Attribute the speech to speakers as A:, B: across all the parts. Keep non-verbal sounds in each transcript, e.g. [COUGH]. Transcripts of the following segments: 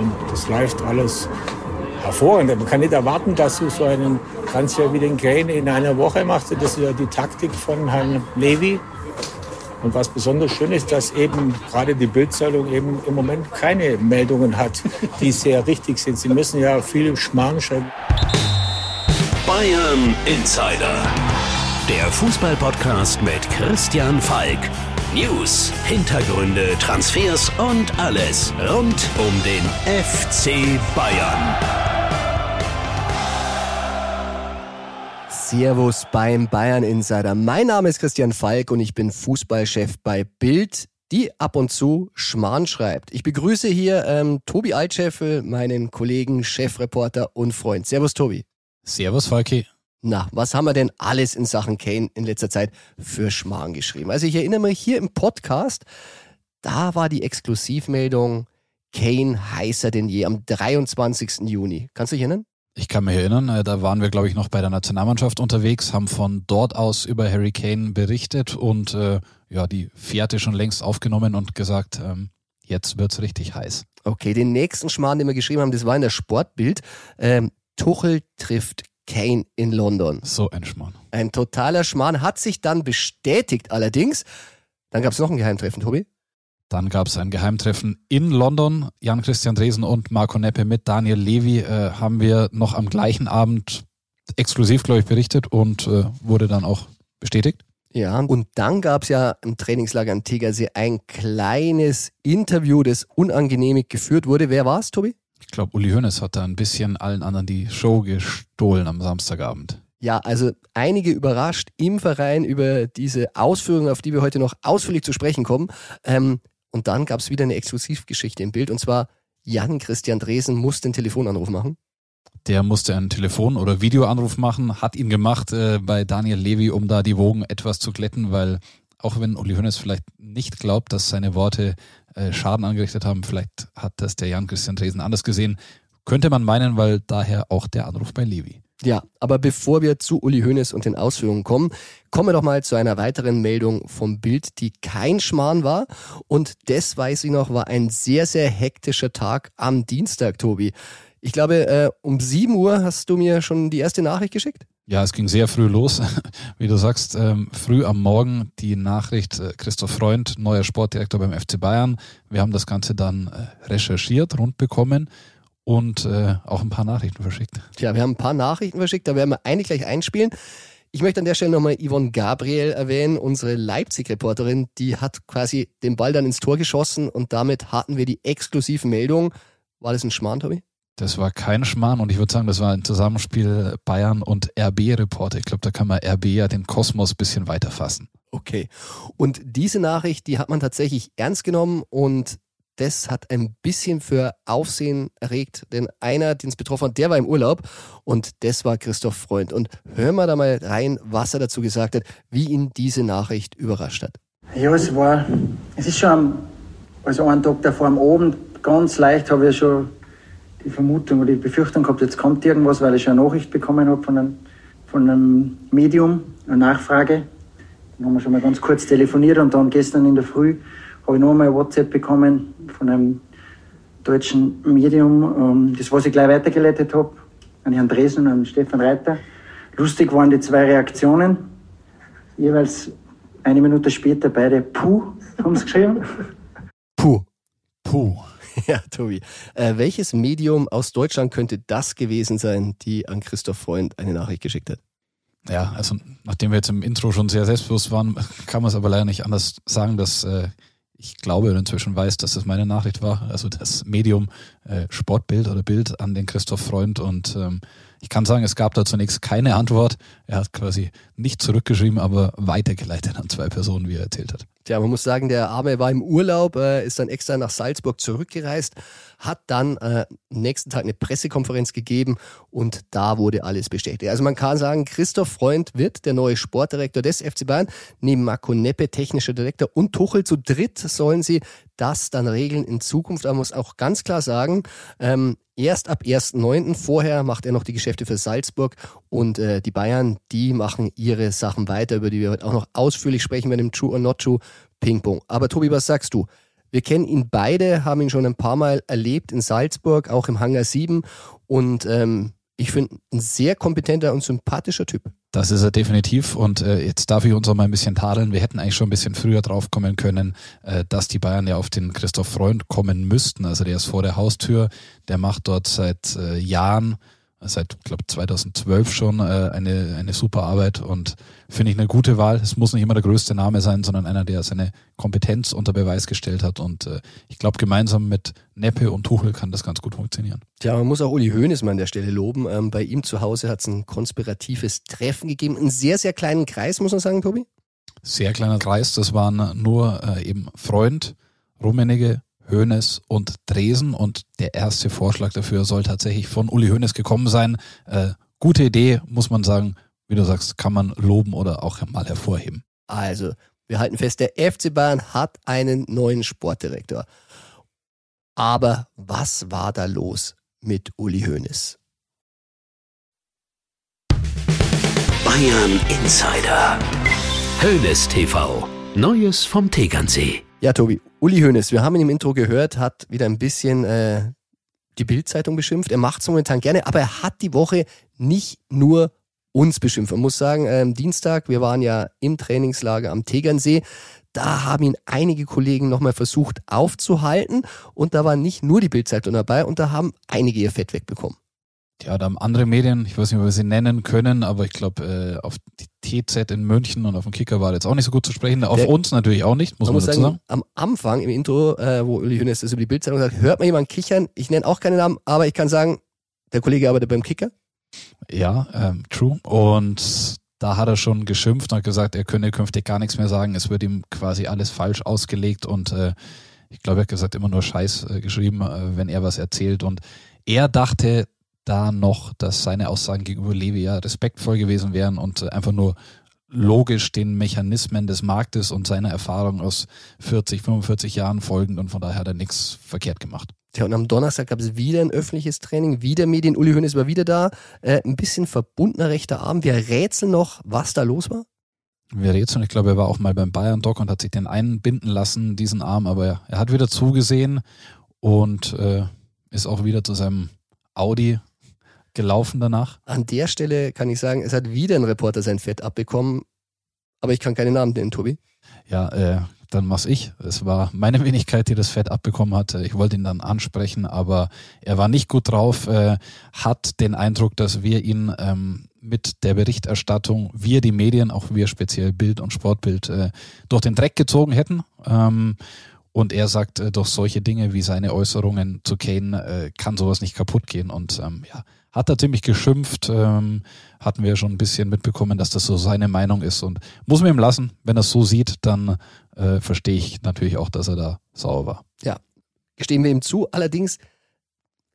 A: Und das läuft alles hervorragend. Man kann nicht erwarten, dass du so einen Transfer wie den Kane in einer Woche machst. Das ist ja die Taktik von Herrn Levy. Und was besonders schön ist, dass eben gerade die Bildzeitung eben im Moment keine Meldungen hat, die sehr richtig sind. Sie müssen ja viel Schmarrn schreiben.
B: Bayern Insider. Der Fußballpodcast mit Christian Falk. News, Hintergründe, Transfers und alles rund um den FC Bayern.
C: Servus beim Bayern Insider. Mein Name ist Christian Falk und ich bin Fußballchef bei Bild, die ab und zu Schmarrn schreibt. Ich begrüße hier ähm, Tobi Altscheffel, meinen Kollegen, Chefreporter und Freund. Servus Tobi.
D: Servus Falki.
C: Na, was haben wir denn alles in Sachen Kane in letzter Zeit für Schmarrn geschrieben? Also ich erinnere mich hier im Podcast, da war die Exklusivmeldung Kane heißer denn je am 23. Juni. Kannst du dich erinnern?
D: Ich kann mich erinnern, äh, da waren wir, glaube ich, noch bei der Nationalmannschaft unterwegs, haben von dort aus über Harry Kane berichtet und äh, ja, die Fährte schon längst aufgenommen und gesagt, ähm, jetzt wird's richtig heiß.
C: Okay, den nächsten Schmarrn, den wir geschrieben haben, das war in der Sportbild. Ähm, Tuchel trifft Kane in London.
D: So ein Schmarrn.
C: Ein totaler Schmarrn hat sich dann bestätigt allerdings. Dann gab es noch ein Geheimtreffen, Tobi.
D: Dann gab es ein Geheimtreffen in London. Jan-Christian Dresen und Marco Neppe mit Daniel Levy äh, haben wir noch am gleichen Abend exklusiv, glaube ich, berichtet und äh, wurde dann auch bestätigt.
C: Ja, und dann gab es ja im Trainingslager am Tegersee ein kleines Interview, das unangenehmig geführt wurde. Wer war es, Tobi?
D: Ich glaube, Uli Hoeneß hat da ein bisschen allen anderen die Show gestohlen am Samstagabend.
C: Ja, also einige überrascht im Verein über diese Ausführungen, auf die wir heute noch ausführlich zu sprechen kommen. Ähm, und dann gab es wieder eine Exklusivgeschichte im Bild. Und zwar Jan Christian Dresen musste einen Telefonanruf machen.
D: Der musste einen Telefon- oder Videoanruf machen, hat ihn gemacht äh, bei Daniel Levy, um da die Wogen etwas zu glätten, weil auch wenn Uli Hoeneß vielleicht nicht glaubt, dass seine Worte äh, Schaden angerichtet haben, vielleicht hat das der Jan Christian Dresen anders gesehen, könnte man meinen, weil daher auch der Anruf bei Levy.
C: Ja, aber bevor wir zu Uli Hoeneß und den Ausführungen kommen, kommen wir doch mal zu einer weiteren Meldung vom Bild, die kein Schmarrn war. Und das weiß ich noch, war ein sehr, sehr hektischer Tag am Dienstag, Tobi. Ich glaube, äh, um 7 Uhr hast du mir schon die erste Nachricht geschickt?
D: Ja, es ging sehr früh los. [LAUGHS] Wie du sagst, ähm, früh am Morgen die Nachricht, äh, Christoph Freund, neuer Sportdirektor beim FC Bayern. Wir haben das Ganze dann äh, recherchiert, rund bekommen und äh, auch ein paar Nachrichten verschickt.
C: Tja, wir haben ein paar Nachrichten verschickt, da werden wir eine gleich einspielen. Ich möchte an der Stelle nochmal Yvonne Gabriel erwähnen, unsere Leipzig-Reporterin, die hat quasi den Ball dann ins Tor geschossen und damit hatten wir die exklusive Meldung. War das ein Schmarrn, Tobi?
D: Das war kein Schmarrn und ich würde sagen, das war ein Zusammenspiel Bayern und RB-Reporter. Ich glaube, da kann man RB ja den Kosmos bisschen weiter fassen.
C: Okay. Und diese Nachricht, die hat man tatsächlich ernst genommen und das hat ein bisschen für Aufsehen erregt, denn einer, den es betroffen hat, der war im Urlaub und das war Christoph Freund. Und hören wir da mal rein, was er dazu gesagt hat, wie ihn diese Nachricht überrascht hat.
E: Ja, es war, es ist schon, also einen Tag davor am Abend, ganz leicht habe ich schon die Vermutung oder die Befürchtung gehabt, jetzt kommt irgendwas, weil ich eine Nachricht bekommen habe von einem, von einem Medium, eine Nachfrage. Dann haben wir schon mal ganz kurz telefoniert und dann gestern in der Früh habe ich noch einmal WhatsApp bekommen von einem deutschen Medium, ähm, das was ich gleich weitergeleitet habe, an Herrn Dresen und an Stefan Reiter. Lustig waren die zwei Reaktionen. Jeweils eine Minute später beide Puh haben sie geschrieben.
C: Puh.
D: Puh. [LAUGHS]
C: Ja, Tobi. Äh, welches Medium aus Deutschland könnte das gewesen sein, die an Christoph Freund eine Nachricht geschickt hat?
D: Ja, also nachdem wir jetzt im Intro schon sehr selbstbewusst waren, [LAUGHS] kann man es aber leider nicht anders sagen, dass äh, ich glaube und inzwischen weiß, dass das meine Nachricht war. Also das Medium äh, Sportbild oder Bild an den Christoph Freund. Und ähm, ich kann sagen, es gab da zunächst keine Antwort. Er hat quasi nicht zurückgeschrieben, aber weitergeleitet an zwei Personen, wie er erzählt hat.
C: Tja, man muss sagen, der Arme war im Urlaub, äh, ist dann extra nach Salzburg zurückgereist, hat dann äh, nächsten Tag eine Pressekonferenz gegeben und da wurde alles bestätigt. Also man kann sagen, Christoph Freund wird der neue Sportdirektor des FC Bayern, neben Marco Neppe technischer Direktor und Tuchel zu dritt sollen sie das dann regeln in Zukunft. Aber man muss auch ganz klar sagen, ähm, erst ab 1.9. Vorher macht er noch die Geschäfte für Salzburg und äh, die Bayern, die machen ihre Sachen weiter, über die wir heute auch noch ausführlich sprechen werden im True or Not True Ping-Pong. Aber Tobi, was sagst du? Wir kennen ihn beide, haben ihn schon ein paar Mal erlebt in Salzburg, auch im Hangar 7 und ähm, ich finde, ein sehr kompetenter und sympathischer Typ.
D: Das ist er definitiv. Und äh, jetzt darf ich uns auch mal ein bisschen tadeln. Wir hätten eigentlich schon ein bisschen früher drauf kommen können, äh, dass die Bayern ja auf den Christoph Freund kommen müssten. Also der ist vor der Haustür. Der macht dort seit äh, Jahren seit, glaube 2012 schon äh, eine, eine super Arbeit und finde ich eine gute Wahl. Es muss nicht immer der größte Name sein, sondern einer, der seine Kompetenz unter Beweis gestellt hat und äh, ich glaube, gemeinsam mit Neppe und Tuchel kann das ganz gut funktionieren.
C: Tja, man muss auch Uli Hoeneß mal an der Stelle loben. Ähm, bei ihm zu Hause hat es ein konspiratives Treffen gegeben. Einen sehr, sehr kleinen Kreis, muss man sagen, Tobi?
D: Sehr kleiner Kreis. Das waren nur äh, eben Freund, Rummenigge, Hoeneß und Dresen und der erste Vorschlag dafür soll tatsächlich von Uli Hoeneß gekommen sein. Äh, gute Idee, muss man sagen. Wie du sagst, kann man loben oder auch mal hervorheben.
C: Also, wir halten fest, der FC Bayern hat einen neuen Sportdirektor. Aber was war da los mit Uli Hoeneß?
B: Bayern Insider. Hoeneß TV. Neues vom Tegernsee.
C: Ja, Tobi, Uli Hoeneß, wir haben ihn im Intro gehört, hat wieder ein bisschen äh, die Bildzeitung beschimpft. Er macht es momentan gerne, aber er hat die Woche nicht nur uns beschimpft. Man muss sagen, äh, Dienstag, wir waren ja im Trainingslager am Tegernsee. Da haben ihn einige Kollegen nochmal versucht aufzuhalten und da war nicht nur die Bildzeitung dabei und da haben einige ihr Fett wegbekommen.
D: Ja, da haben andere Medien, ich weiß nicht, ob wir sie nennen können, aber ich glaube, äh, auf die TZ in München und auf dem Kicker war jetzt auch nicht so gut zu sprechen. Auf Der, uns natürlich auch nicht, muss man, man muss dazu sagen, sagen.
C: Am Anfang im Intro, äh, wo Uli Hönes das über die Bildzeitung sagt, hört man jemanden kichern. Ich nenne auch keinen Namen, aber ich kann sagen, der Kollege arbeitet beim Kicker.
D: Ja, ähm, true. Und da hat er schon geschimpft und hat gesagt, er könne künftig gar nichts mehr sagen. Es wird ihm quasi alles falsch ausgelegt und äh, ich glaube, er hat gesagt, immer nur Scheiß äh, geschrieben, äh, wenn er was erzählt. Und er dachte, da noch, dass seine Aussagen gegenüber Levi ja respektvoll gewesen wären und äh, einfach nur logisch den Mechanismen des Marktes und seiner Erfahrung aus 40, 45 Jahren folgend und von daher hat er nichts verkehrt gemacht.
C: Ja, und am Donnerstag gab es wieder ein öffentliches Training, wieder Medien. Uli Hoeneß war wieder da. Äh, ein bisschen verbundener rechter Arm. Wir rätseln noch, was da los war.
D: Wir rätseln, ich glaube, er war auch mal beim Bayern Doc und hat sich den einbinden lassen, diesen Arm, aber er hat wieder zugesehen und äh, ist auch wieder zu seinem Audi gelaufen danach?
C: An der Stelle kann ich sagen, es hat wieder ein Reporter sein Fett abbekommen, aber ich kann keinen Namen nennen, Tobi.
D: Ja, äh, dann mach's ich. Es war meine [LAUGHS] Wenigkeit, die das Fett abbekommen hatte. Ich wollte ihn dann ansprechen, aber er war nicht gut drauf, äh, hat den Eindruck, dass wir ihn ähm, mit der Berichterstattung, wir die Medien, auch wir speziell Bild und Sportbild, äh, durch den Dreck gezogen hätten. Ähm, und er sagt, äh, durch solche Dinge wie seine Äußerungen zu Kane äh, kann sowas nicht kaputt gehen. Und ähm, ja, hat er ziemlich geschimpft. Ähm, hatten wir schon ein bisschen mitbekommen, dass das so seine Meinung ist. Und muss man ihm lassen. Wenn er es so sieht, dann äh, verstehe ich natürlich auch, dass er da sauer war.
C: Ja, gestehen wir ihm zu. Allerdings,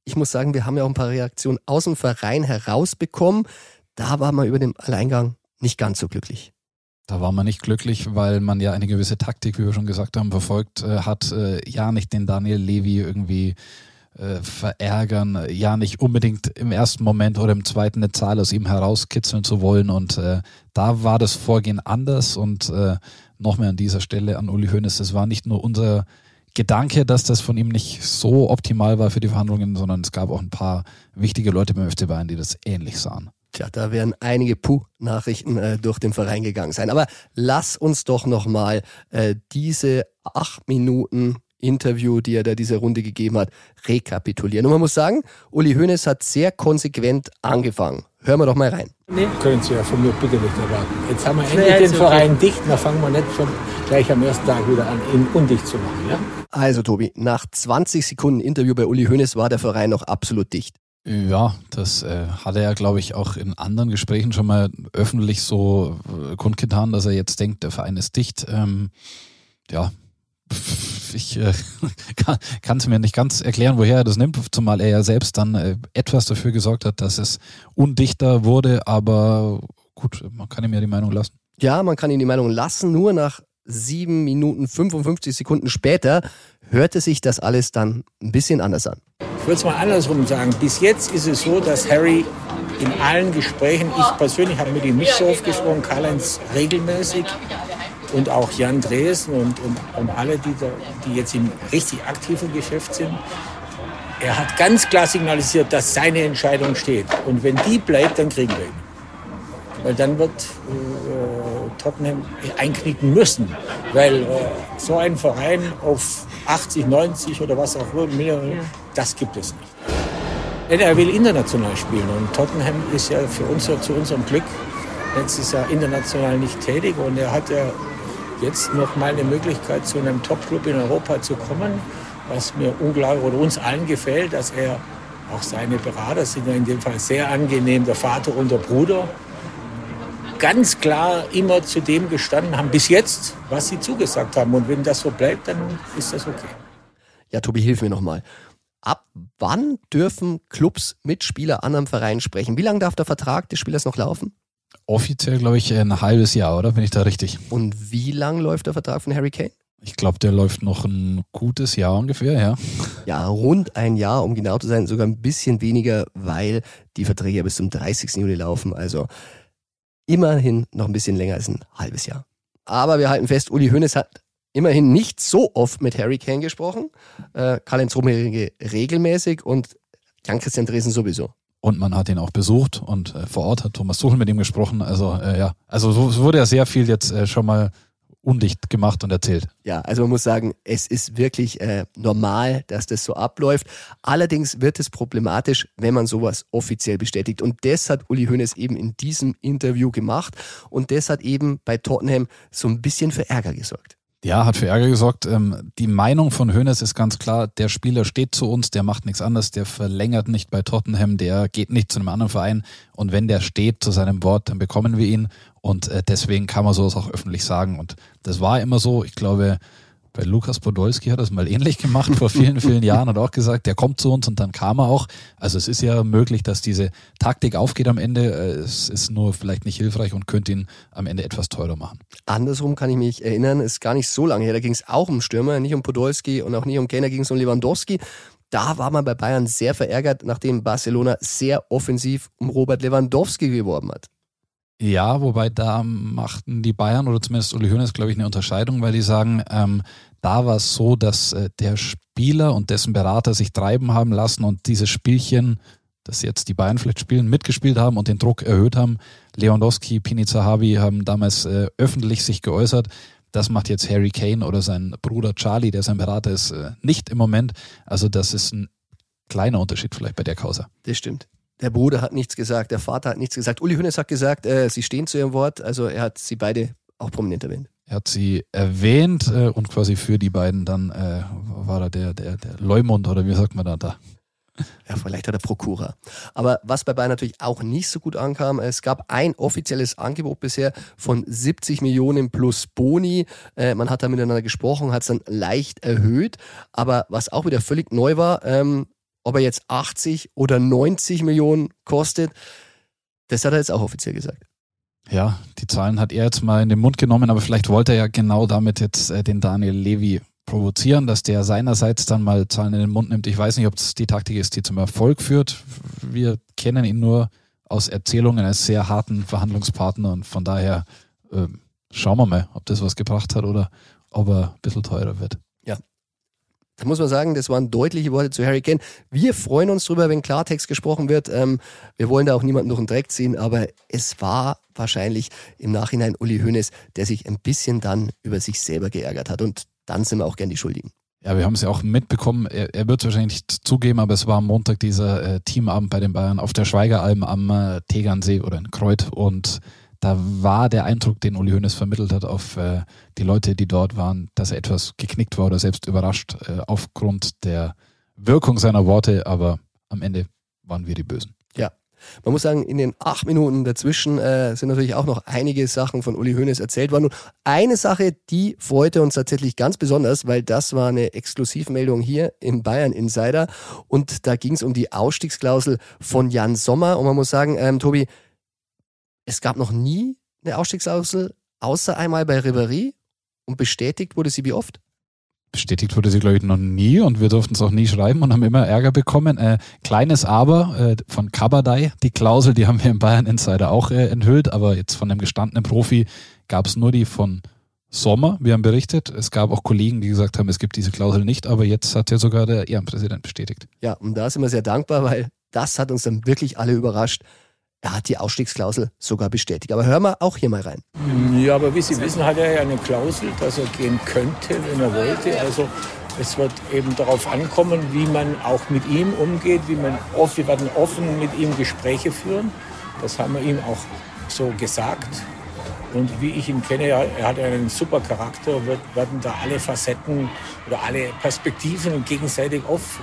C: ich muss sagen, wir haben ja auch ein paar Reaktionen aus dem Verein herausbekommen. Da war man über den Alleingang nicht ganz so glücklich.
D: Da war man nicht glücklich, weil man ja eine gewisse Taktik, wie wir schon gesagt haben, verfolgt äh, hat. Äh, ja, nicht den Daniel Levy irgendwie äh, verärgern, ja nicht unbedingt im ersten Moment oder im zweiten eine Zahl aus ihm herauskitzeln zu wollen. Und äh, da war das Vorgehen anders und äh, noch mehr an dieser Stelle an Uli Hoeneß. Das war nicht nur unser Gedanke, dass das von ihm nicht so optimal war für die Verhandlungen, sondern es gab auch ein paar wichtige Leute beim FC Bayern, die das ähnlich sahen.
C: Tja, da werden einige Puh-Nachrichten äh, durch den Verein gegangen sein. Aber lass uns doch nochmal äh, diese acht Minuten Interview, die er da diese Runde gegeben hat, rekapitulieren. Und man muss sagen, Uli Hoeneß hat sehr konsequent angefangen. Hören wir doch mal rein.
A: Nee. Können Sie ja von mir bitte nicht erwarten. Jetzt haben wir endlich nee, den okay. Verein dicht, dann fangen wir nicht schon gleich am ersten Tag wieder an, ihn undicht zu machen. Ja?
C: Also Tobi, nach 20 Sekunden Interview bei Uli Hoeneß war der Verein noch absolut dicht.
D: Ja, das äh, hat er ja, glaube ich, auch in anderen Gesprächen schon mal öffentlich so äh, kundgetan, dass er jetzt denkt, der Verein ist dicht. Ähm, ja, ich äh, [LAUGHS] kann es mir nicht ganz erklären, woher er das nimmt, zumal er ja selbst dann äh, etwas dafür gesorgt hat, dass es undichter wurde, aber gut, man kann ihm ja die Meinung lassen.
C: Ja, man kann ihm die Meinung lassen, nur nach sieben Minuten 55 Sekunden später hörte sich das alles dann ein bisschen anders an.
A: Ich würde es mal andersrum sagen. Bis jetzt ist es so, dass Harry in allen Gesprächen, ich persönlich habe mit ihm nicht so oft gesprochen, Karl-Heinz regelmäßig, und auch Jan Dresen und, und, und alle, die, da, die jetzt im richtig aktiven Geschäft sind, er hat ganz klar signalisiert, dass seine Entscheidung steht. Und wenn die bleibt, dann kriegen wir ihn. Weil dann wird äh, Tottenham einknicken müssen. Weil äh, so ein Verein auf 80, 90 oder was auch immer, das gibt es nicht. Denn er will international spielen und Tottenham ist ja für uns ja zu unserem Glück letztes Jahr international nicht tätig und er hat ja jetzt noch mal eine Möglichkeit zu einem Top-Club in Europa zu kommen, was mir unglaublich oder uns allen gefällt, dass er auch seine Berater sind ja in dem Fall sehr angenehm, der Vater und der Bruder, ganz klar immer zu dem gestanden haben, bis jetzt, was sie zugesagt haben. Und wenn das so bleibt, dann ist das okay.
C: Ja, Tobi, hilf mir nochmal. Ab wann dürfen Clubs mit Spieler an einem Verein sprechen? Wie lange darf der Vertrag des Spielers noch laufen?
D: Offiziell, glaube ich, ein halbes Jahr, oder? Bin ich da richtig?
C: Und wie lang läuft der Vertrag von Harry Kane?
D: Ich glaube, der läuft noch ein gutes Jahr ungefähr, ja.
C: Ja, rund ein Jahr, um genau zu sein, sogar ein bisschen weniger, weil die Verträge ja bis zum 30. Juli laufen. Also immerhin noch ein bisschen länger als ein halbes Jahr. Aber wir halten fest, Uli Hoeneß hat immerhin nicht so oft mit Harry Kane gesprochen. Äh, Karl-Heinz Rummenigge regelmäßig und Jan-Christian Dresen sowieso.
D: Und man hat ihn auch besucht und äh, vor Ort hat Thomas Tuchel mit ihm gesprochen. Also äh, ja, also so wurde ja sehr viel jetzt äh, schon mal undicht gemacht und erzählt.
C: Ja, also man muss sagen, es ist wirklich äh, normal, dass das so abläuft. Allerdings wird es problematisch, wenn man sowas offiziell bestätigt. Und das hat Uli Hoeneß eben in diesem Interview gemacht. Und das hat eben bei Tottenham so ein bisschen für Ärger gesorgt.
D: Ja, hat für Ärger gesorgt. Ähm, die Meinung von Hoeneß ist ganz klar, der Spieler steht zu uns, der macht nichts anderes, der verlängert nicht bei Tottenham, der geht nicht zu einem anderen Verein. Und wenn der steht zu seinem Wort, dann bekommen wir ihn. Und äh, deswegen kann man sowas auch öffentlich sagen. Und das war immer so. Ich glaube, bei Lukas Podolski hat das mal ähnlich gemacht vor vielen, vielen Jahren, hat auch gesagt, der kommt zu uns und dann kam er auch. Also es ist ja möglich, dass diese Taktik aufgeht am Ende. Es ist nur vielleicht nicht hilfreich und könnte ihn am Ende etwas teurer machen.
C: Andersrum kann ich mich erinnern, ist gar nicht so lange her. Da ging es auch um Stürmer, nicht um Podolski und auch nicht um Kenner, ging es um Lewandowski. Da war man bei Bayern sehr verärgert, nachdem Barcelona sehr offensiv um Robert Lewandowski geworben hat.
D: Ja, wobei da machten die Bayern oder zumindest Uli Hoeneß, glaube ich, eine Unterscheidung, weil die sagen, ähm, da war es so, dass äh, der Spieler und dessen Berater sich treiben haben lassen und dieses Spielchen, das jetzt die Bayern vielleicht spielen, mitgespielt haben und den Druck erhöht haben. Lewandowski, Pini Zahavi haben damals äh, öffentlich sich geäußert. Das macht jetzt Harry Kane oder sein Bruder Charlie, der sein Berater ist, äh, nicht im Moment. Also das ist ein kleiner Unterschied vielleicht bei der Causa.
C: Das stimmt. Der Bruder hat nichts gesagt, der Vater hat nichts gesagt. Uli Hoeneß hat gesagt, äh, sie stehen zu ihrem Wort. Also er hat sie beide auch prominent erwähnt.
D: Er hat sie erwähnt äh, und quasi für die beiden dann äh, war er der, der, der Leumund oder wie sagt man da da?
C: Ja, vielleicht hat er Prokura. Aber was bei Bayern natürlich auch nicht so gut ankam, es gab ein offizielles Angebot bisher von 70 Millionen plus Boni. Äh, man hat da miteinander gesprochen, hat es dann leicht erhöht. Aber was auch wieder völlig neu war, ähm, ob er jetzt 80 oder 90 Millionen kostet, das hat er jetzt auch offiziell gesagt.
D: Ja, die Zahlen hat er jetzt mal in den Mund genommen, aber vielleicht wollte er ja genau damit jetzt äh, den Daniel Levy provozieren, dass der seinerseits dann mal Zahlen in den Mund nimmt. Ich weiß nicht, ob das die Taktik ist, die zum Erfolg führt. Wir kennen ihn nur aus Erzählungen als sehr harten Verhandlungspartner und von daher äh, schauen wir mal, ob das was gebracht hat oder ob er ein bisschen teurer wird.
C: Da muss man sagen, das waren deutliche Worte zu Harry Kane. Wir freuen uns drüber, wenn Klartext gesprochen wird. Ähm, wir wollen da auch niemanden durch den Dreck ziehen, aber es war wahrscheinlich im Nachhinein Uli Hoeneß, der sich ein bisschen dann über sich selber geärgert hat. Und dann sind wir auch gern die Schuldigen.
D: Ja, wir haben es ja auch mitbekommen. Er, er wird es wahrscheinlich nicht zugeben, aber es war am Montag dieser äh, Teamabend bei den Bayern auf der Schweigeralm am äh, Tegernsee oder in Kreuth und da war der Eindruck, den Uli Hoeneß vermittelt hat auf äh, die Leute, die dort waren, dass er etwas geknickt war oder selbst überrascht äh, aufgrund der Wirkung seiner Worte, aber am Ende waren wir die Bösen.
C: Ja. Man muss sagen, in den acht Minuten dazwischen äh, sind natürlich auch noch einige Sachen von Uli Hoeneß erzählt worden. Und eine Sache, die freute uns tatsächlich ganz besonders, weil das war eine Exklusivmeldung hier im Bayern Insider. Und da ging es um die Ausstiegsklausel von Jan Sommer. Und man muss sagen, ähm, Tobi, es gab noch nie eine Ausstiegsklausel, außer einmal bei Ribéry. Und bestätigt wurde sie wie oft?
D: Bestätigt wurde sie, glaube ich, noch nie und wir durften es auch nie schreiben und haben immer Ärger bekommen. Äh, kleines Aber äh, von Kabadai, die Klausel, die haben wir im Bayern Insider auch äh, enthüllt, aber jetzt von einem gestandenen Profi gab es nur die von Sommer. Wir haben berichtet, es gab auch Kollegen, die gesagt haben, es gibt diese Klausel nicht, aber jetzt hat ja sogar der Ehrenpräsident bestätigt.
C: Ja, und da sind wir sehr dankbar, weil das hat uns dann wirklich alle überrascht. Er hat die Ausstiegsklausel sogar bestätigt. Aber hören wir auch hier mal rein.
A: Ja, aber wie Sie wissen, hat er ja eine Klausel, dass er gehen könnte, wenn er wollte. Also es wird eben darauf ankommen, wie man auch mit ihm umgeht, wie man offen, wir werden offen mit ihm Gespräche führen. Das haben wir ihm auch so gesagt. Und wie ich ihn kenne, er hat einen super Charakter, wird, werden da alle Facetten oder alle Perspektiven gegenseitig auf,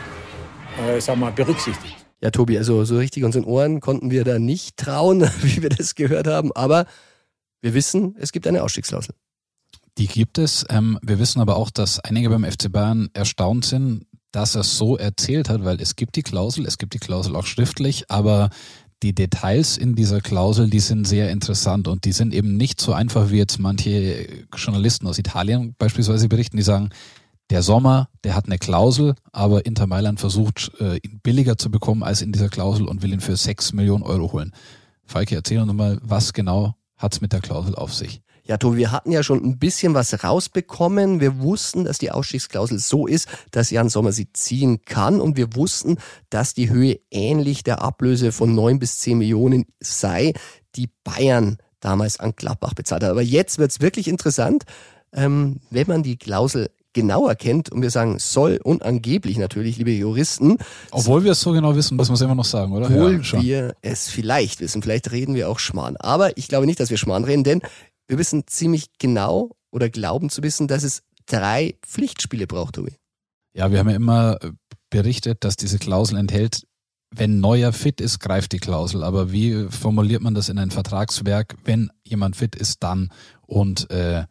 A: äh, sagen wir, berücksichtigt.
C: Ja, Tobi, also so richtig unseren Ohren konnten wir da nicht trauen, [LAUGHS] wie wir das gehört haben. Aber wir wissen, es gibt eine Ausstiegsklausel.
D: Die gibt es. Ähm, wir wissen aber auch, dass einige beim FC Bayern erstaunt sind, dass er es so erzählt hat, weil es gibt die Klausel, es gibt die Klausel auch schriftlich, aber die Details in dieser Klausel, die sind sehr interessant und die sind eben nicht so einfach, wie jetzt manche Journalisten aus Italien beispielsweise berichten, die sagen, der Sommer, der hat eine Klausel, aber Inter Mailand versucht, äh, ihn billiger zu bekommen als in dieser Klausel und will ihn für 6 Millionen Euro holen. Falke, erzähl uns mal, was genau hat es mit der Klausel auf sich?
C: Ja, Tobi, wir hatten ja schon ein bisschen was rausbekommen. Wir wussten, dass die Ausstiegsklausel so ist, dass Jan Sommer sie ziehen kann. Und wir wussten, dass die Höhe ähnlich der Ablöse von neun bis zehn Millionen sei, die Bayern damals an Gladbach bezahlt hat. Aber jetzt wird's wirklich interessant, ähm, wenn man die Klausel genauer kennt und wir sagen soll und angeblich natürlich, liebe Juristen.
D: Obwohl wir es so genau wissen, müssen wir es immer noch sagen, oder?
C: Obwohl ja, wir es vielleicht wissen. Vielleicht reden wir auch Schmarrn. Aber ich glaube nicht, dass wir Schmarrn reden, denn wir wissen ziemlich genau oder glauben zu wissen, dass es drei Pflichtspiele braucht, Tobi.
D: Ja, wir haben ja immer äh, berichtet, dass diese Klausel enthält, wenn Neuer fit ist, greift die Klausel. Aber wie formuliert man das in ein Vertragswerk? Wenn jemand fit ist, dann. Und äh,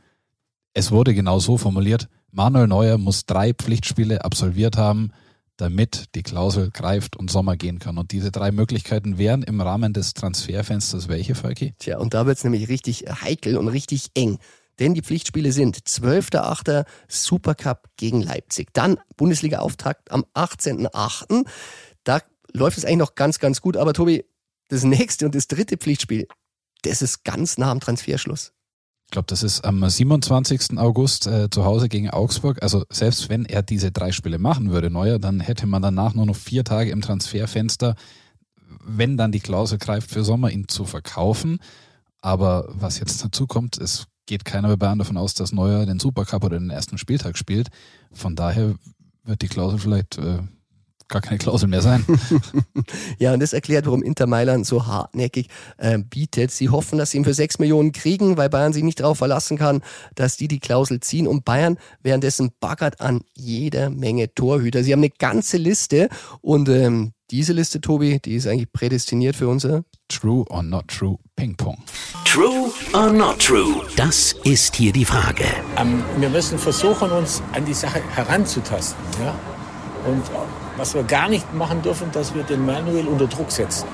D: es wurde genau so formuliert, Manuel Neuer muss drei Pflichtspiele absolviert haben, damit die Klausel greift und Sommer gehen kann. Und diese drei Möglichkeiten wären im Rahmen des Transferfensters welche, Falki?
C: Tja, und da wird es nämlich richtig heikel und richtig eng. Denn die Pflichtspiele sind 12.8. Supercup gegen Leipzig. Dann Bundesliga-Auftakt am 18.8. Da läuft es eigentlich noch ganz, ganz gut. Aber Tobi, das nächste und das dritte Pflichtspiel, das ist ganz nah am Transferschluss.
D: Ich glaube, das ist am 27. August äh, zu Hause gegen Augsburg. Also selbst wenn er diese drei Spiele machen würde, Neuer, dann hätte man danach nur noch vier Tage im Transferfenster, wenn dann die Klausel greift für Sommer, ihn zu verkaufen. Aber was jetzt dazu kommt, es geht keiner bei Bayern davon aus, dass Neuer den Supercup oder den ersten Spieltag spielt. Von daher wird die Klausel vielleicht äh, gar keine Klausel mehr sein. [LAUGHS]
C: ja, und das erklärt, warum Inter Mailand so hartnäckig äh, bietet. Sie hoffen, dass sie ihn für 6 Millionen kriegen, weil Bayern sich nicht darauf verlassen kann, dass die die Klausel ziehen. Und Bayern währenddessen baggert an jeder Menge Torhüter. Sie haben eine ganze Liste und ähm, diese Liste, Tobi, die ist eigentlich prädestiniert für unser
D: True or Not True Ping Pong.
B: True or Not True? Das ist hier die Frage.
A: Ähm, wir müssen versuchen, uns an die Sache heranzutasten. Ja? Und was wir gar nicht machen dürfen, dass wir den Manuel unter Druck setzen.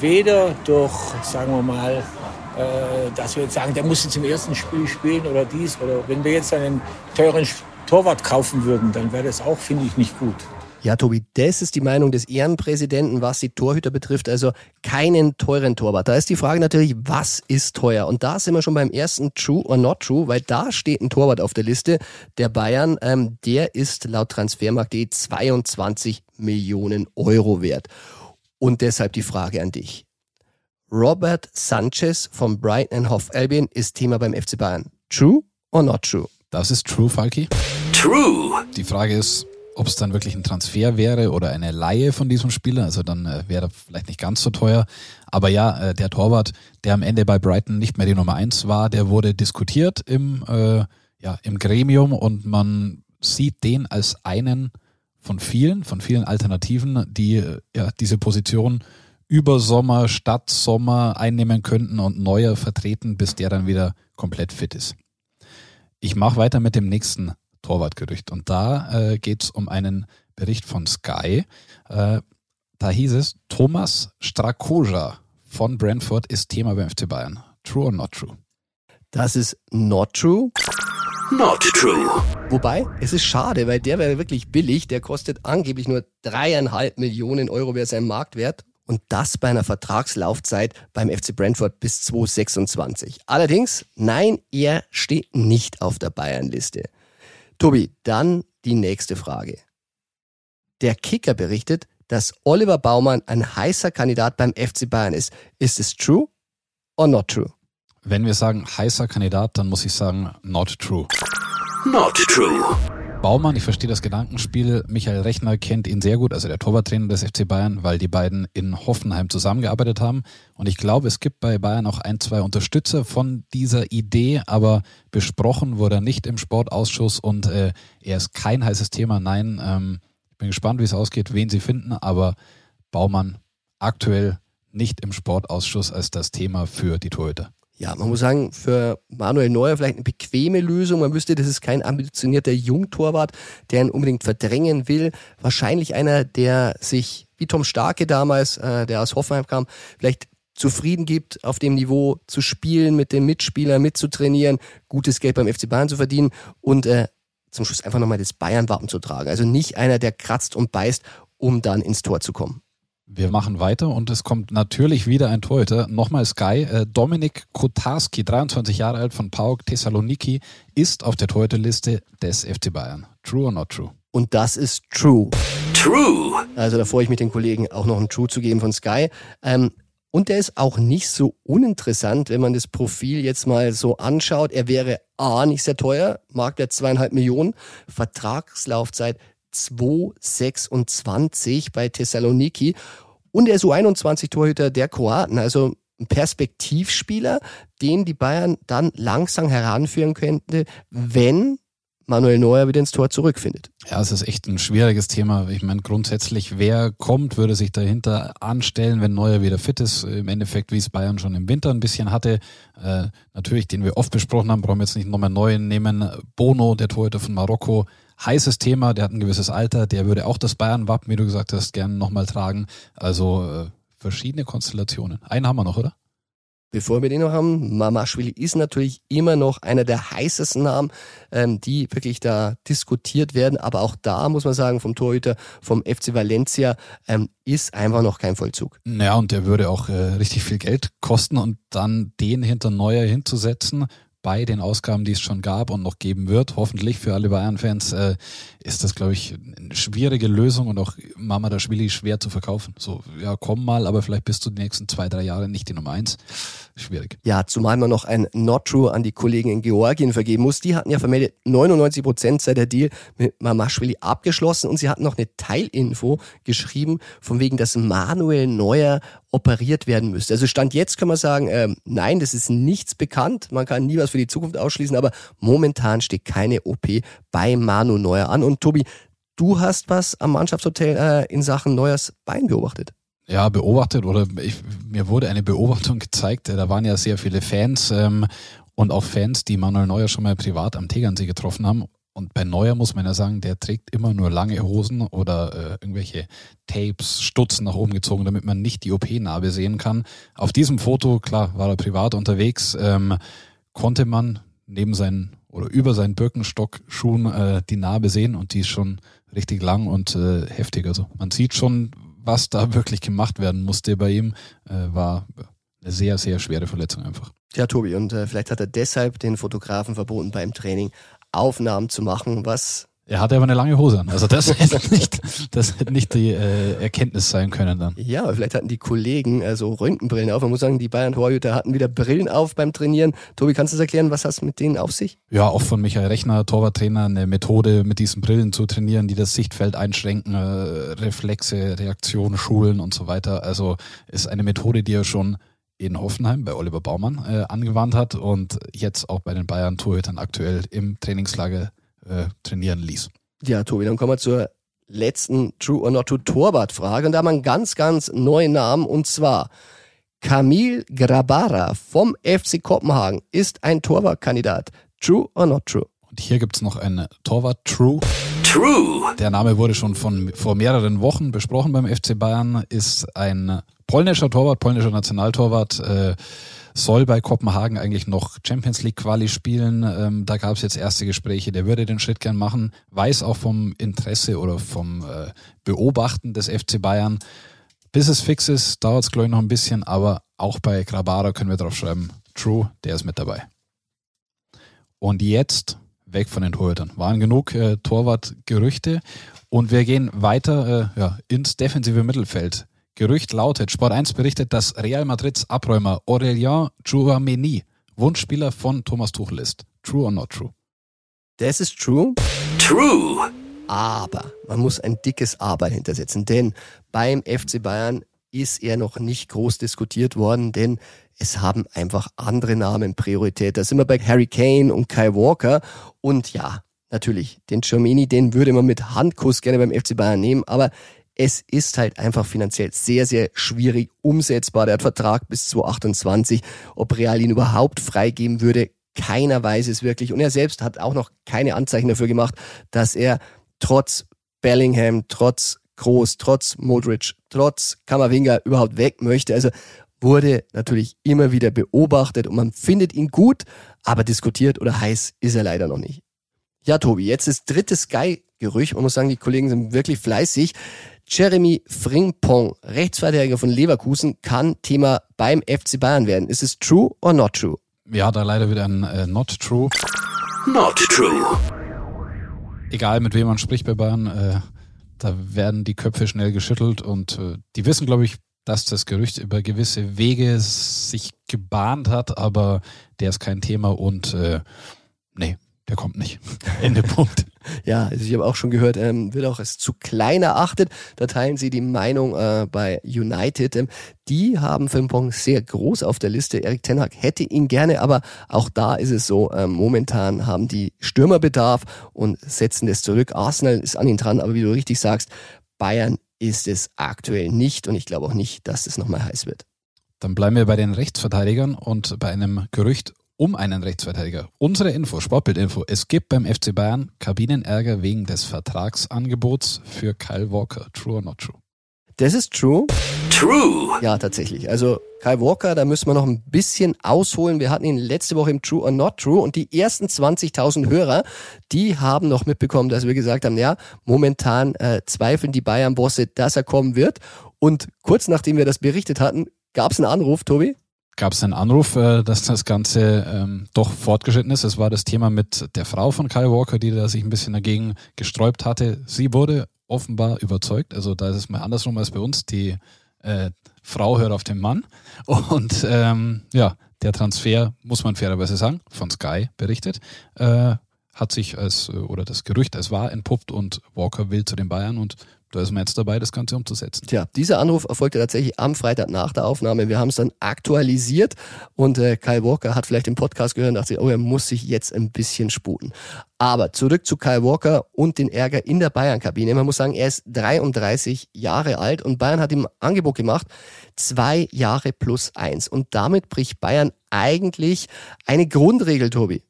A: Weder durch, sagen wir mal, äh, dass wir jetzt sagen, der muss jetzt im ersten Spiel spielen oder dies. Oder wenn wir jetzt einen teuren Torwart kaufen würden, dann wäre das auch, finde ich, nicht gut.
C: Ja, Tobi, das ist die Meinung des Ehrenpräsidenten, was die Torhüter betrifft. Also keinen teuren Torwart. Da ist die Frage natürlich, was ist teuer? Und da sind wir schon beim ersten True or Not True, weil da steht ein Torwart auf der Liste der Bayern. Ähm, der ist laut Transfermarkt.de 22 Millionen Euro wert. Und deshalb die Frage an dich. Robert Sanchez vom Brighton Hove Albion ist Thema beim FC Bayern. True or not true?
D: Das ist true, Falki.
B: True.
D: Die Frage ist, ob es dann wirklich ein Transfer wäre oder eine Laie von diesem Spieler, also dann äh, wäre er vielleicht nicht ganz so teuer. Aber ja, äh, der Torwart, der am Ende bei Brighton nicht mehr die Nummer eins war, der wurde diskutiert im, äh, ja, im Gremium und man sieht den als einen von vielen, von vielen Alternativen, die äh, ja, diese Position über Sommer, statt Sommer einnehmen könnten und neuer vertreten, bis der dann wieder komplett fit ist. Ich mache weiter mit dem nächsten Torwartgerücht. Und da äh, geht es um einen Bericht von Sky. Äh, da hieß es, Thomas Strakoja von Brentford ist Thema beim FC Bayern. True or not true?
C: Das ist not true.
B: Not true.
C: Wobei, es ist schade, weil der wäre wirklich billig. Der kostet angeblich nur dreieinhalb Millionen Euro, wäre sein Marktwert. und das bei einer Vertragslaufzeit beim FC Brentford bis 2026. Allerdings, nein, er steht nicht auf der Bayern-Liste. Tobi, dann die nächste Frage. Der Kicker berichtet, dass Oliver Baumann ein heißer Kandidat beim FC Bayern ist. Ist es true or not true?
D: Wenn wir sagen heißer Kandidat, dann muss ich sagen not true.
B: Not true.
D: Baumann, ich verstehe das Gedankenspiel. Michael Rechner kennt ihn sehr gut, also der Torwarttrainer des FC Bayern, weil die beiden in Hoffenheim zusammengearbeitet haben. Und ich glaube, es gibt bei Bayern auch ein, zwei Unterstützer von dieser Idee, aber besprochen wurde er nicht im Sportausschuss und äh, er ist kein heißes Thema. Nein, ähm, ich bin gespannt, wie es ausgeht, wen sie finden, aber Baumann aktuell nicht im Sportausschuss als das Thema für die Torhüter.
C: Ja, man muss sagen, für Manuel Neuer vielleicht eine bequeme Lösung. Man wüsste, das ist kein ambitionierter Jungtorwart, der ihn unbedingt verdrängen will. Wahrscheinlich einer, der sich, wie Tom Starke damals, äh, der aus Hoffenheim kam, vielleicht zufrieden gibt, auf dem Niveau zu spielen, mit dem Mitspieler mitzutrainieren, gutes Geld beim FC Bayern zu verdienen und äh, zum Schluss einfach nochmal das Bayern-Wappen zu tragen. Also nicht einer, der kratzt und beißt, um dann ins Tor zu kommen.
D: Wir machen weiter und es kommt natürlich wieder ein Torhüter. Nochmal Sky. Äh, Dominik Kotarski, 23 Jahre alt von PAOK Thessaloniki, ist auf der Torhüterliste des FC Bayern. True or not true?
C: Und das ist true.
B: True.
C: Also da freue ich mich den Kollegen auch noch ein True zu geben von Sky. Ähm, und der ist auch nicht so uninteressant, wenn man das Profil jetzt mal so anschaut. Er wäre A, nicht sehr teuer, Marktwert zweieinhalb Millionen, Vertragslaufzeit 226 bei Thessaloniki und er ist U21-Torhüter der Kroaten, also ein Perspektivspieler, den die Bayern dann langsam heranführen könnte, wenn Manuel Neuer wieder ins Tor zurückfindet.
D: Ja, es ist echt ein schwieriges Thema. Ich meine, grundsätzlich, wer kommt, würde sich dahinter anstellen, wenn Neuer wieder fit ist. Im Endeffekt, wie es Bayern schon im Winter ein bisschen hatte. Äh, natürlich, den wir oft besprochen haben, brauchen wir jetzt nicht nochmal neu nehmen. Bono, der Torhüter von Marokko, heißes Thema, der hat ein gewisses Alter, der würde auch das Bayern-Wappen, wie du gesagt hast, gerne nochmal tragen. Also äh, verschiedene Konstellationen. Einen haben wir noch, oder?
C: Bevor wir den noch haben, Mamaschwili ist natürlich immer noch einer der heißesten Namen, ähm, die wirklich da diskutiert werden. Aber auch da muss man sagen, vom Torhüter vom FC Valencia ähm, ist einfach noch kein Vollzug.
D: Ja, und der würde auch äh, richtig viel Geld kosten und dann den hinter Neuer hinzusetzen, bei den Ausgaben, die es schon gab und noch geben wird, hoffentlich für alle Bayern-Fans, äh, ist das, glaube ich, eine schwierige Lösung und auch Mama Daschwili schwer zu verkaufen. So, ja, komm mal, aber vielleicht bist du die nächsten zwei, drei Jahre nicht die Nummer eins. Schwierig.
C: Ja, zumal man noch ein Not True an die Kollegen in Georgien vergeben muss. Die hatten ja vermeldet, 99 Prozent sei der Deal mit Mamaschwili abgeschlossen und sie hatten noch eine Teilinfo geschrieben, von wegen, dass Manuel Neuer operiert werden müsste. Also Stand jetzt kann man sagen, äh, nein, das ist nichts bekannt. Man kann nie was für die Zukunft ausschließen, aber momentan steht keine OP bei Manu Neuer an. Und Tobi, du hast was am Mannschaftshotel äh, in Sachen Neuers Bein beobachtet.
D: Ja, beobachtet oder ich, mir wurde eine Beobachtung [LAUGHS] gezeigt. Da waren ja sehr viele Fans ähm, und auch Fans, die Manuel Neuer schon mal privat am Tegernsee getroffen haben. Und bei Neuer muss man ja sagen, der trägt immer nur lange Hosen oder äh, irgendwelche Tapes, Stutzen nach oben gezogen, damit man nicht die OP-Narbe sehen kann. Auf diesem Foto, klar, war er privat unterwegs, ähm, konnte man neben seinen oder über seinen Birkenstock-Schuhen äh, die Narbe sehen und die ist schon richtig lang und äh, heftig. Also man sieht schon, was da wirklich gemacht werden musste bei ihm, äh, war eine sehr, sehr schwere Verletzung einfach.
C: Ja, Tobi, und äh, vielleicht hat er deshalb den Fotografen verboten, beim Training Aufnahmen zu machen, was
D: er hatte aber eine lange Hose an. Also das [LAUGHS] hätte nicht, das hätte nicht die äh, Erkenntnis sein können dann.
C: Ja, vielleicht hatten die Kollegen also Röntgenbrillen auf. Man muss sagen, die Bayern Torhüter hatten wieder Brillen auf beim Trainieren. Tobi, kannst du das erklären? Was hast du mit denen auf sich?
D: Ja, auch von Michael Rechner, Torwarttrainer, eine Methode mit diesen Brillen zu trainieren, die das Sichtfeld einschränken, äh, Reflexe, Reaktionen schulen und so weiter. Also ist eine Methode, die er schon in Hoffenheim bei Oliver Baumann äh, angewandt hat und jetzt auch bei den Bayern Torhütern aktuell im Trainingslager äh, trainieren ließ.
C: Ja, Tobi, dann kommen wir zur letzten True or Not to Torwart-Frage. Und da haben wir einen ganz, ganz neuen Namen und zwar Kamil Grabara vom FC Kopenhagen ist ein Torwartkandidat. True or not true?
D: Und hier gibt's noch ein Torwart True.
B: True.
D: Der Name wurde schon von vor mehreren Wochen besprochen beim FC Bayern, ist ein polnischer Torwart, polnischer Nationaltorwart. Äh, soll bei Kopenhagen eigentlich noch Champions League Quali spielen. Ähm, da gab es jetzt erste Gespräche. Der würde den Schritt gern machen, weiß auch vom Interesse oder vom äh, Beobachten des FC Bayern. Bis es fix ist, dauert es, glaube ich, noch ein bisschen, aber auch bei Grabara können wir drauf schreiben, True, der ist mit dabei. Und jetzt weg von den Torhütern. Waren genug äh, Torwartgerüchte und wir gehen weiter äh, ja, ins defensive Mittelfeld. Gerücht lautet, Sport 1 berichtet, dass Real Madrids Abräumer Aurelien Chouameni Wunschspieler von Thomas Tuchel ist. True or not true?
C: Das ist true.
B: True.
C: Aber man muss ein dickes Aber hintersetzen, denn beim FC Bayern ist er noch nicht groß diskutiert worden, denn es haben einfach andere Namen Priorität. Da sind wir bei Harry Kane und Kai Walker und ja, natürlich, den Germini, den würde man mit Handkuss gerne beim FC Bayern nehmen, aber es ist halt einfach finanziell sehr, sehr schwierig umsetzbar. Der hat Vertrag bis 2028. Ob Real ihn überhaupt freigeben würde, keiner weiß es wirklich. Und er selbst hat auch noch keine Anzeichen dafür gemacht, dass er trotz Bellingham, trotz Groß, trotz Modric, trotz Kammerwinger überhaupt weg möchte. Also wurde natürlich immer wieder beobachtet und man findet ihn gut, aber diskutiert oder heiß ist er leider noch nicht. Ja, Tobi, jetzt das dritte Sky-Gerücht. Man muss sagen, die Kollegen sind wirklich fleißig. Jeremy Frimpong, Rechtsverteidiger von Leverkusen, kann Thema beim FC Bayern werden. Ist es true or not true?
D: Ja, da leider wieder ein äh, not true.
B: Not true.
D: Egal mit wem man spricht bei Bayern, äh, da werden die Köpfe schnell geschüttelt und äh, die wissen, glaube ich, dass das Gerücht über gewisse Wege sich gebahnt hat, aber der ist kein Thema und äh, nee, der kommt nicht. [LAUGHS] Ende Punkt.
C: Ja, also ich habe auch schon gehört, ähm, wird auch als zu klein erachtet. Da teilen sie die Meinung äh, bei United. Ähm, die haben Frimpong sehr groß auf der Liste. Erik Ten Hag hätte ihn gerne, aber auch da ist es so, ähm, momentan haben die Stürmerbedarf und setzen das zurück. Arsenal ist an ihn dran, aber wie du richtig sagst, Bayern ist es aktuell nicht und ich glaube auch nicht, dass es nochmal heiß wird.
D: Dann bleiben wir bei den Rechtsverteidigern und bei einem Gerücht um einen Rechtsverteidiger. Unsere Info, Sportbildinfo. Es gibt beim FC Bayern Kabinenärger wegen des Vertragsangebots für Kyle Walker. True or not true?
C: Das ist true.
B: True.
C: Ja, tatsächlich. Also Kyle Walker, da müssen wir noch ein bisschen ausholen. Wir hatten ihn letzte Woche im True or Not True und die ersten 20.000 Hörer, die haben noch mitbekommen, dass wir gesagt haben, ja, momentan äh, zweifeln die Bayern-Bosse, dass er kommen wird. Und kurz nachdem wir das berichtet hatten, gab es einen Anruf, Tobi?
D: Gab es einen Anruf, äh, dass das Ganze ähm, doch fortgeschritten ist. Es war das Thema mit der Frau von Kyle Walker, die da sich ein bisschen dagegen gesträubt hatte. Sie wurde offenbar überzeugt. Also da ist es mal andersrum als bei uns. Die äh, Frau hört auf den Mann. [LAUGHS] Und ähm, ja, der Transfer, muss man fairerweise sagen, von Sky berichtet, äh, hat sich als, oder das Gerücht als wahr entpuppt und Walker will zu den Bayern und da ist man jetzt dabei, das Ganze umzusetzen.
C: Tja, dieser Anruf erfolgte tatsächlich am Freitag nach der Aufnahme. Wir haben es dann aktualisiert und äh, Kyle Walker hat vielleicht den Podcast gehört und dachte, oh, er muss sich jetzt ein bisschen sputen. Aber zurück zu Kyle Walker und den Ärger in der Bayern-Kabine. Man muss sagen, er ist 33 Jahre alt und Bayern hat ihm Angebot gemacht, zwei Jahre plus eins. Und damit bricht Bayern eigentlich eine Grundregel, Tobi.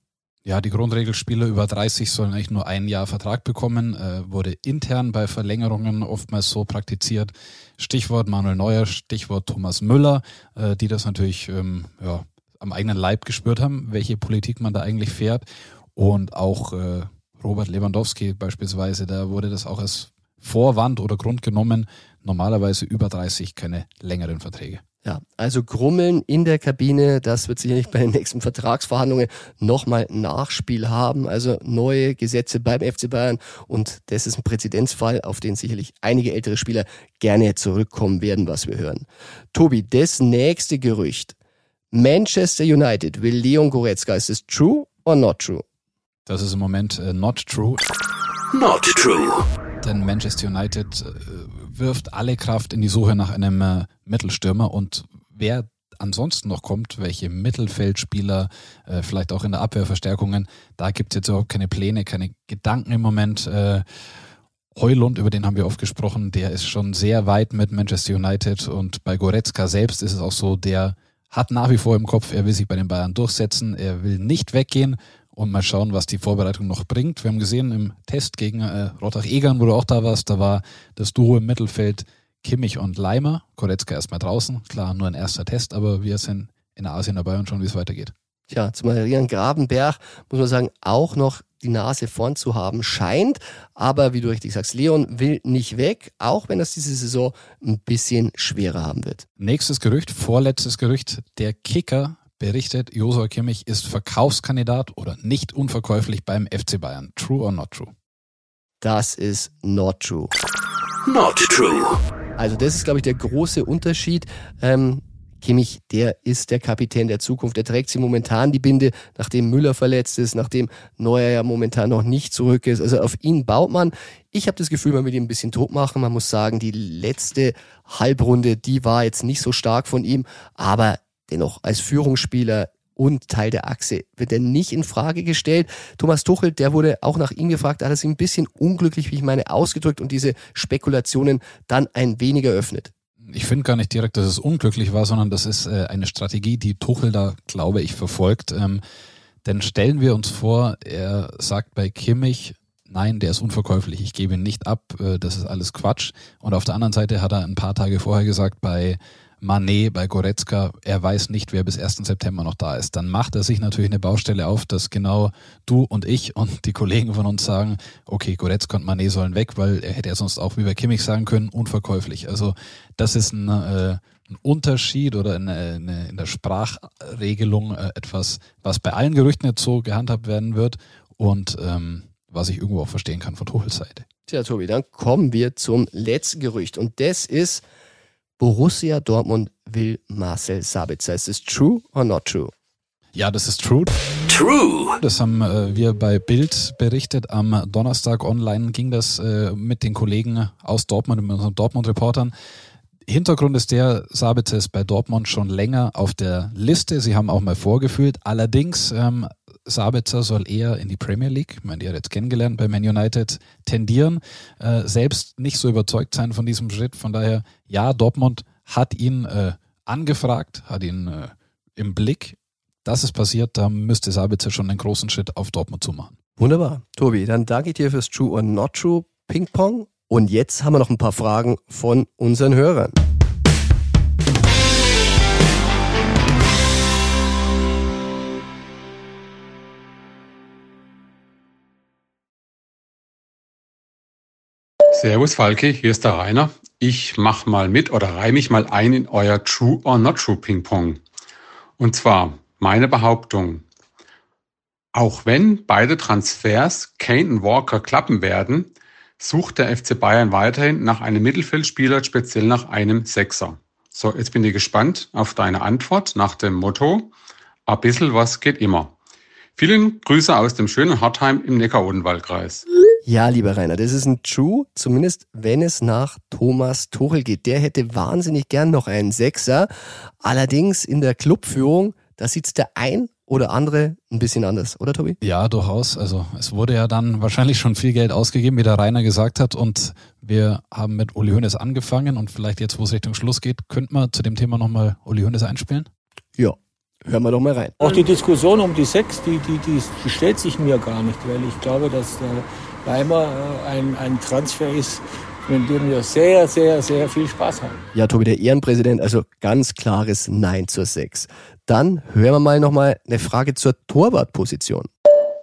D: Ja, die Grundregel, Spieler über 30 sollen eigentlich nur ein Jahr Vertrag bekommen, äh, wurde intern bei Verlängerungen oftmals so praktiziert. Stichwort Manuel Neuer, Stichwort Thomas Müller, äh, die das natürlich ähm, ja, am eigenen Leib gespürt haben, welche Politik man da eigentlich fährt. Und auch äh, Robert Lewandowski beispielsweise, da wurde das auch als Vorwand oder Grund genommen, normalerweise über 30 keine längeren Verträge.
C: Ja, also Grummeln in der Kabine, das wird sicherlich bei den nächsten Vertragsverhandlungen nochmal Nachspiel haben. Also neue Gesetze beim FC Bayern und das ist ein Präzedenzfall, auf den sicherlich einige ältere Spieler gerne zurückkommen werden, was wir hören. Tobi, das nächste Gerücht. Manchester United will Leon Goretzka. Ist es true or not true?
D: Das ist im Moment äh, not true.
B: Not true.
D: Denn Manchester United äh, wirft alle Kraft in die Suche nach einem äh, Mittelstürmer. Und wer ansonsten noch kommt, welche Mittelfeldspieler, äh, vielleicht auch in der Abwehrverstärkungen, da gibt es jetzt überhaupt keine Pläne, keine Gedanken im Moment. Äh, Heulund, über den haben wir oft gesprochen, der ist schon sehr weit mit Manchester United. Und bei Goretzka selbst ist es auch so, der hat nach wie vor im Kopf, er will sich bei den Bayern durchsetzen, er will nicht weggehen und mal schauen, was die Vorbereitung noch bringt. Wir haben gesehen im Test gegen äh, Rottach-Egern, wo du auch da warst, da war das Duo im Mittelfeld Kimmich und Leimer. Koretzka erstmal draußen. Klar, nur ein erster Test, aber wir sind in Asien dabei und schauen, wie es weitergeht.
C: tja, zu Marian Grabenberg muss man sagen, auch noch die Nase vorn zu haben scheint. Aber wie du richtig sagst, Leon will nicht weg, auch wenn das diese Saison ein bisschen schwerer haben wird.
D: Nächstes Gerücht, vorletztes Gerücht. Der Kicker berichtet, Josua Kimmich ist Verkaufskandidat oder nicht unverkäuflich beim FC Bayern. True or not true?
C: Das ist not true.
B: Not true.
C: Also das ist, glaube ich, der große Unterschied. Ähm, Kimmich, der ist der Kapitän der Zukunft. Der trägt sie momentan die Binde, nachdem Müller verletzt ist, nachdem Neuer ja momentan noch nicht zurück ist. Also auf ihn baut man. Ich habe das Gefühl, man will ihn ein bisschen tot machen. Man muss sagen, die letzte Halbrunde, die war jetzt nicht so stark von ihm, aber dennoch als Führungsspieler und Teil der Achse wird er nicht in Frage gestellt. Thomas Tuchel, der wurde auch nach ihm gefragt, hat sich ein bisschen unglücklich, wie ich meine, ausgedrückt und diese Spekulationen dann ein wenig eröffnet
D: ich finde gar nicht direkt, dass es unglücklich war, sondern das ist äh, eine Strategie, die Tuchel da, glaube ich, verfolgt. Ähm, denn stellen wir uns vor, er sagt bei Kimmich, nein, der ist unverkäuflich, ich gebe ihn nicht ab, äh, das ist alles Quatsch. Und auf der anderen Seite hat er ein paar Tage vorher gesagt, bei Manet, bei Goretzka, er weiß nicht, wer bis 1. September noch da ist. Dann macht er sich natürlich eine Baustelle auf, dass genau du und ich und die Kollegen von uns sagen, okay, Goretzka und Manet sollen weg, weil er hätte ja sonst auch, wie bei Kimmich sagen können, unverkäuflich. Also das ist ein, äh, ein Unterschied oder eine, eine, in der Sprachregelung äh, etwas, was bei allen Gerüchten jetzt so gehandhabt werden wird und ähm, was ich irgendwo auch verstehen kann von Tuchels Seite.
C: Tja, Tobi, dann kommen wir zum letzten Gerücht und das ist, Borussia Dortmund will Marcel Sabitzer. Ist es true or not true?
D: Ja, das ist true.
B: True.
D: Das haben äh, wir bei Bild berichtet. Am Donnerstag online ging das äh, mit den Kollegen aus Dortmund, mit unseren Dortmund-Reportern. Hintergrund ist der, Sabitzer ist bei Dortmund schon länger auf der Liste. Sie haben auch mal vorgefühlt. Allerdings ähm, Sabitzer soll eher in die Premier League, ich meine, die hat jetzt kennengelernt bei Man United, tendieren, äh, selbst nicht so überzeugt sein von diesem Schritt. Von daher, ja, Dortmund hat ihn äh, angefragt, hat ihn äh, im Blick. Das ist passiert, da müsste Sabitzer schon einen großen Schritt auf Dortmund zu machen.
C: Wunderbar. Tobi, dann danke ich dir fürs True or Not True Ping Pong. Und jetzt haben wir noch ein paar Fragen von unseren Hörern.
F: Servus Falke, hier ist der Rainer. Ich mach mal mit oder reihe mich mal ein in euer True or Not True Ping Pong. Und zwar meine Behauptung. Auch wenn beide Transfers Kane und Walker klappen werden, sucht der FC Bayern weiterhin nach einem Mittelfeldspieler, speziell nach einem Sechser. So, jetzt bin ich gespannt auf deine Antwort nach dem Motto, a bissel was geht immer. Vielen Grüße aus dem schönen Hartheim im Neckar-Odenwald-Kreis.
C: Ja, lieber Rainer, das ist ein True, zumindest wenn es nach Thomas Tuchel geht. Der hätte wahnsinnig gern noch einen Sechser. Allerdings in der Clubführung, da sieht's der ein oder andere ein bisschen anders, oder Tobi?
D: Ja, durchaus. Also es wurde ja dann wahrscheinlich schon viel Geld ausgegeben, wie der Rainer gesagt hat. Und wir haben mit Uli Hoeneß angefangen und vielleicht jetzt, wo es Richtung Schluss geht, könnten wir zu dem Thema nochmal Uli Hoeneß einspielen?
C: Ja, hören wir doch mal rein.
A: Auch die Diskussion um die Sechs, die, die, die, die stellt sich mir gar nicht, weil ich glaube, dass der Leimer äh, ein, ein Transfer ist, mit dem wir sehr, sehr, sehr viel Spaß haben.
C: Ja, Tobi, der Ehrenpräsident, also ganz klares Nein zur Sechs. Dann hören wir mal nochmal eine Frage zur Torwartposition.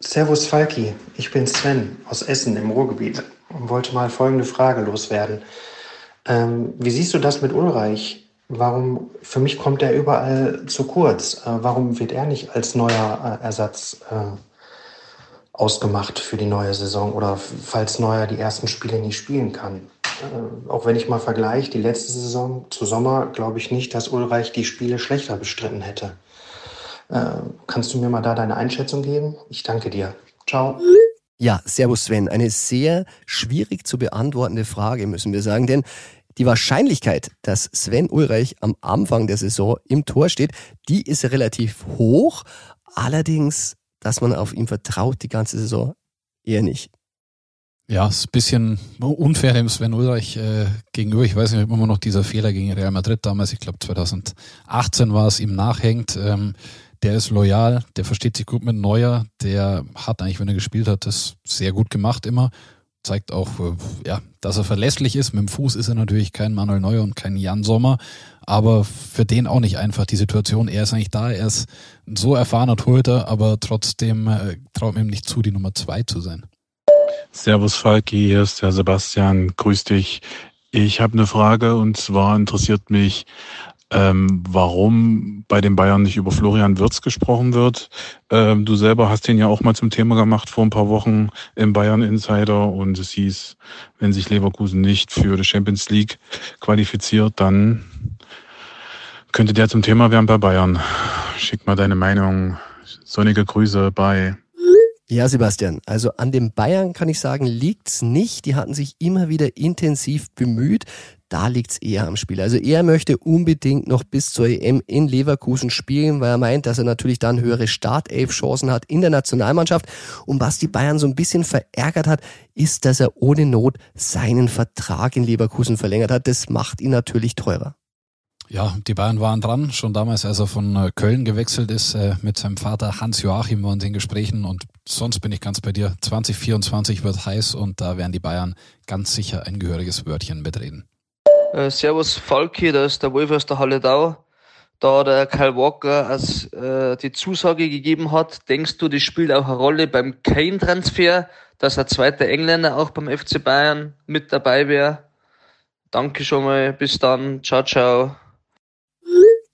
G: Servus Falki, ich bin Sven aus Essen im Ruhrgebiet und wollte mal folgende Frage loswerden. Ähm, wie siehst du das mit Ulreich? Warum, für mich kommt er überall zu kurz. Äh, warum wird er nicht als neuer äh, Ersatz äh, ausgemacht für die neue Saison oder falls Neuer die ersten Spiele nicht spielen kann. Äh, auch wenn ich mal vergleiche, die letzte Saison zu Sommer, glaube ich nicht, dass Ulreich die Spiele schlechter bestritten hätte. Äh, kannst du mir mal da deine Einschätzung geben? Ich danke dir. Ciao.
C: Ja, Servus Sven. Eine sehr schwierig zu beantwortende Frage, müssen wir sagen, denn die Wahrscheinlichkeit, dass Sven Ulreich am Anfang der Saison im Tor steht, die ist relativ hoch. Allerdings dass man auf ihn vertraut die ganze Saison, eher nicht.
D: Ja, ist ein bisschen unfair dem Sven Ulreich äh, gegenüber. Ich weiß nicht, ob immer noch dieser Fehler gegen Real Madrid damals, ich glaube 2018 war es, ihm nachhängt. Ähm, der ist loyal, der versteht sich gut mit Neuer, der hat eigentlich, wenn er gespielt hat, das sehr gut gemacht immer. Zeigt auch, äh, ja, dass er verlässlich ist. Mit dem Fuß ist er natürlich kein Manuel Neuer und kein Jan Sommer, aber für den auch nicht einfach die Situation. Er ist eigentlich da, er ist ein so erfahrener Torhüter, aber trotzdem äh, traut mir ihm nicht zu, die Nummer zwei zu sein.
H: Servus Falki, hier ist der Sebastian, grüß dich. Ich habe eine Frage und zwar interessiert mich, ähm, warum bei den Bayern nicht über Florian Wirtz gesprochen wird. Ähm, du selber hast den ja auch mal zum Thema gemacht vor ein paar Wochen im Bayern Insider und es hieß, wenn sich Leverkusen nicht für die Champions League qualifiziert, dann könnte der zum Thema werden bei Bayern. Schick mal deine Meinung. Sonnige Grüße bei
C: ja, Sebastian, also an den Bayern kann ich sagen, liegt's nicht. Die hatten sich immer wieder intensiv bemüht. Da liegt's eher am Spiel. Also er möchte unbedingt noch bis zur EM in Leverkusen spielen, weil er meint, dass er natürlich dann höhere Startelf-Chancen hat in der Nationalmannschaft. Und was die Bayern so ein bisschen verärgert hat, ist, dass er ohne Not seinen Vertrag in Leverkusen verlängert hat. Das macht ihn natürlich teurer.
D: Ja, die Bayern waren dran, schon damals, als er von äh, Köln gewechselt ist, äh, mit seinem Vater Hans-Joachim waren sie in Gesprächen und sonst bin ich ganz bei dir. 2024 wird heiß und da werden die Bayern ganz sicher ein gehöriges Wörtchen mitreden.
I: Äh, servus Falki, da ist der Wolf aus der Halle Dau. Da der Kyle Walker als, äh, die Zusage gegeben hat, denkst du, das spielt auch eine Rolle beim Kane-Transfer, dass ein zweiter Engländer auch beim FC Bayern mit dabei wäre? Danke schon mal, bis dann, ciao, ciao.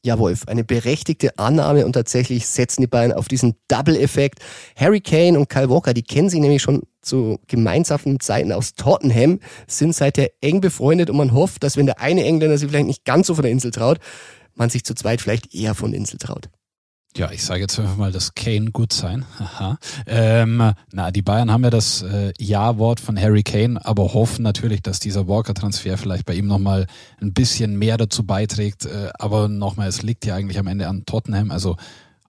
C: Ja, Wolf, eine berechtigte Annahme und tatsächlich setzen die beiden auf diesen Double-Effekt. Harry Kane und Kyle Walker, die kennen sich nämlich schon zu gemeinsamen Zeiten aus Tottenham, sind seither eng befreundet und man hofft, dass wenn der eine Engländer sich vielleicht nicht ganz so von der Insel traut, man sich zu zweit vielleicht eher von der Insel traut.
D: Ja, ich sage jetzt einfach mal, dass Kane gut sein. Aha. Ähm, na, die Bayern haben ja das äh, Ja-Wort von Harry Kane, aber hoffen natürlich, dass dieser Walker-Transfer vielleicht bei ihm nochmal ein bisschen mehr dazu beiträgt. Äh, aber nochmal, es liegt ja eigentlich am Ende an Tottenham. Also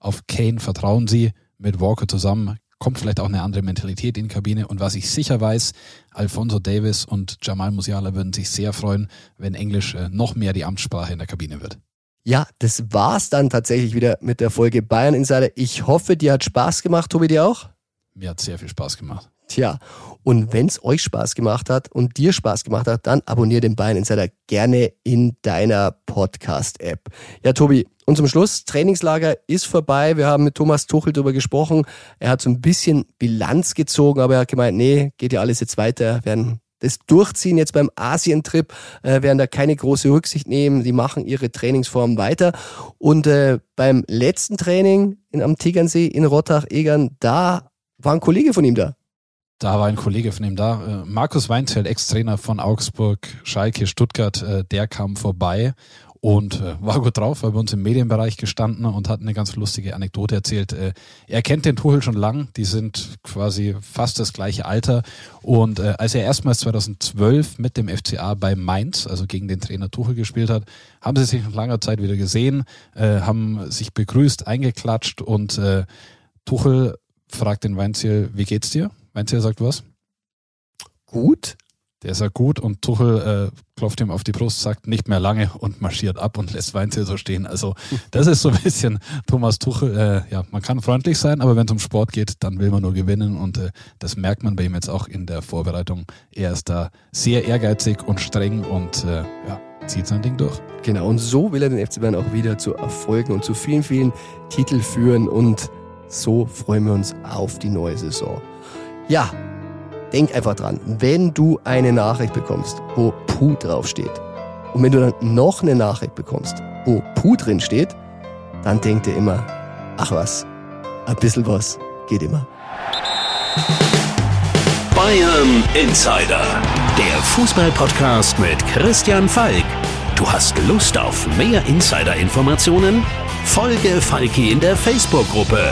D: auf Kane vertrauen sie mit Walker zusammen. Kommt vielleicht auch eine andere Mentalität in die Kabine. Und was ich sicher weiß, Alfonso Davis und Jamal Musiala würden sich sehr freuen, wenn Englisch äh, noch mehr die Amtssprache in der Kabine wird.
C: Ja, das war's dann tatsächlich wieder mit der Folge Bayern Insider. Ich hoffe, dir hat Spaß gemacht, Tobi, dir auch?
D: Mir hat sehr viel Spaß gemacht.
C: Tja, und wenn's euch Spaß gemacht hat und dir Spaß gemacht hat, dann abonnier den Bayern Insider gerne in deiner Podcast-App. Ja, Tobi, und zum Schluss, Trainingslager ist vorbei. Wir haben mit Thomas Tuchel darüber gesprochen. Er hat so ein bisschen Bilanz gezogen, aber er hat gemeint, nee, geht ja alles jetzt weiter, werden das durchziehen. Jetzt beim Asientrip äh, werden da keine große Rücksicht nehmen. Die machen ihre Trainingsform weiter. Und äh, beim letzten Training in, am Tegernsee in Rottach-Egern, da war ein Kollege von ihm da.
D: Da war ein Kollege von ihm da. Äh, Markus Weinzelt, Ex-Trainer von Augsburg, Schalke, Stuttgart, äh, der kam vorbei und äh, war gut drauf, war bei uns im Medienbereich gestanden und hat eine ganz lustige Anekdote erzählt. Äh, er kennt den Tuchel schon lang, die sind quasi fast das gleiche Alter und äh, als er erstmals 2012 mit dem FCA bei Mainz, also gegen den Trainer Tuchel gespielt hat, haben sie sich nach langer Zeit wieder gesehen, äh, haben sich begrüßt, eingeklatscht und äh, Tuchel fragt den Weinziel, wie geht's dir? Weinziel sagt was?
C: Gut,
D: der ist ja gut und Tuchel äh, klopft ihm auf die Brust, sagt nicht mehr lange und marschiert ab und [LAUGHS] lässt Weinzel so stehen. Also das ist so ein bisschen Thomas Tuchel. Äh, ja, man kann freundlich sein, aber wenn es um Sport geht, dann will man nur gewinnen und äh, das merkt man bei ihm jetzt auch in der Vorbereitung. Er ist da sehr ehrgeizig und streng und äh, ja, zieht sein Ding durch.
C: Genau, und so will er den FC Bayern auch wieder zu Erfolgen und zu vielen, vielen Titel führen und so freuen wir uns auf die neue Saison. Ja, denk einfach dran, wenn du eine Nachricht bekommst, wo Puh draufsteht, und wenn du dann noch eine Nachricht bekommst, wo Puh drin steht, dann denk dir immer, ach was, ein bisschen was geht immer.
B: Bayern Insider, der Fußballpodcast mit Christian Falk. Du hast Lust auf mehr Insider-Informationen? Folge Falki in der Facebook-Gruppe